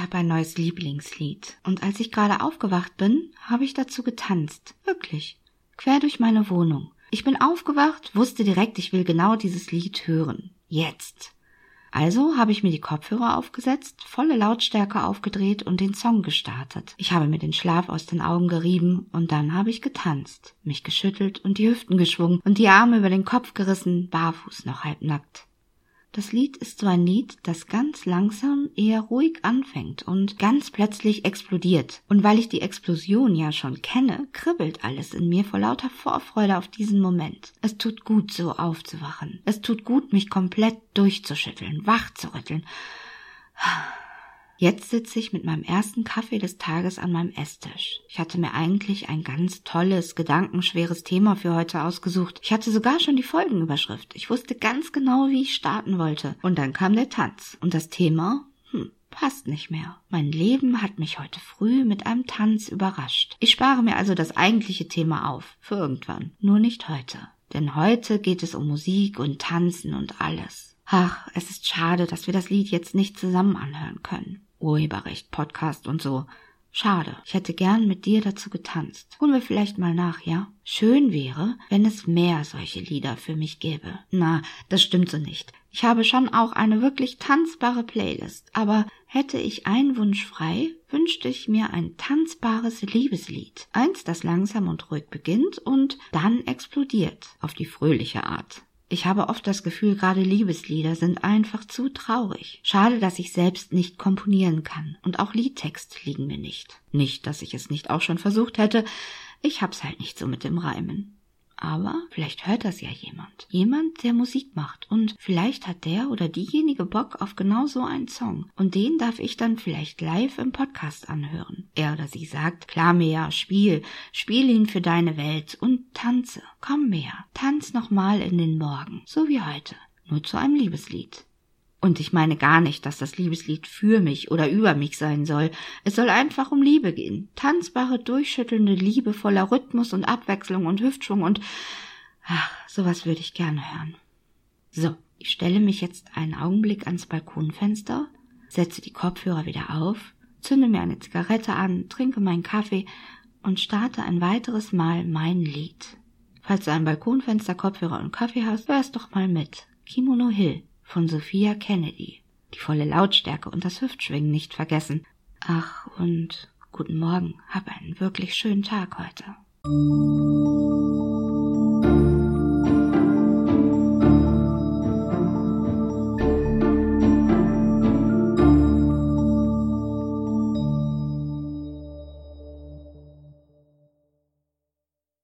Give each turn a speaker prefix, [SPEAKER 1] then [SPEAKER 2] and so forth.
[SPEAKER 1] habe ein neues Lieblingslied. Und als ich gerade aufgewacht bin, habe ich dazu getanzt. Wirklich. Quer durch meine Wohnung. Ich bin aufgewacht, wusste direkt, ich will genau dieses Lied hören. Jetzt. Also habe ich mir die Kopfhörer aufgesetzt, volle Lautstärke aufgedreht und den Song gestartet. Ich habe mir den Schlaf aus den Augen gerieben und dann habe ich getanzt, mich geschüttelt und die Hüften geschwungen und die Arme über den Kopf gerissen, barfuß noch halbnackt. Das Lied ist so ein Lied, das ganz langsam eher ruhig anfängt und ganz plötzlich explodiert. Und weil ich die Explosion ja schon kenne, kribbelt alles in mir vor lauter Vorfreude auf diesen Moment. Es tut gut, so aufzuwachen. Es tut gut, mich komplett durchzuschütteln, wach zu rütteln. Jetzt sitze ich mit meinem ersten Kaffee des Tages an meinem Esstisch. Ich hatte mir eigentlich ein ganz tolles, gedankenschweres Thema für heute ausgesucht. Ich hatte sogar schon die Folgenüberschrift. Ich wusste ganz genau, wie ich starten wollte. Und dann kam der Tanz. Und das Thema, hm, passt nicht mehr. Mein Leben hat mich heute früh mit einem Tanz überrascht. Ich spare mir also das eigentliche Thema auf. Für irgendwann. Nur nicht heute. Denn heute geht es um Musik und Tanzen und alles. Ach, es ist schade, dass wir das Lied jetzt nicht zusammen anhören können. Urheberrecht, Podcast und so. Schade. Ich hätte gern mit dir dazu getanzt. Holen wir vielleicht mal nach, ja? Schön wäre, wenn es mehr solche Lieder für mich gäbe. Na, das stimmt so nicht. Ich habe schon auch eine wirklich tanzbare Playlist, aber hätte ich einen Wunsch frei, wünschte ich mir ein tanzbares Liebeslied. Eins, das langsam und ruhig beginnt und dann explodiert, auf die fröhliche Art. Ich habe oft das Gefühl, gerade Liebeslieder sind einfach zu traurig. Schade, dass ich selbst nicht komponieren kann. Und auch Liedtext liegen mir nicht. Nicht, dass ich es nicht auch schon versucht hätte. Ich hab's halt nicht so mit dem Reimen. Aber vielleicht hört das ja jemand. Jemand, der Musik macht. Und vielleicht hat der oder diejenige Bock auf genau so einen Song. Und den darf ich dann vielleicht live im Podcast anhören. Er oder sie sagt, klar mehr, spiel, spiel ihn für deine Welt und tanze. Komm mehr, tanz nochmal in den Morgen. So wie heute. Nur zu einem Liebeslied. Und ich meine gar nicht, dass das Liebeslied für mich oder über mich sein soll. Es soll einfach um Liebe gehen. Tanzbare, durchschüttelnde Liebe voller Rhythmus und Abwechslung und Hüftschwung und ach, sowas würde ich gerne hören. So, ich stelle mich jetzt einen Augenblick ans Balkonfenster, setze die Kopfhörer wieder auf, zünde mir eine Zigarette an, trinke meinen Kaffee und starte ein weiteres Mal mein Lied. Falls du ein Balkonfenster, Kopfhörer und Kaffee hast, hörst doch mal mit. Kimono Hill von Sophia Kennedy. Die volle Lautstärke und das Hüftschwingen nicht vergessen. Ach, und guten Morgen, hab einen wirklich schönen Tag heute.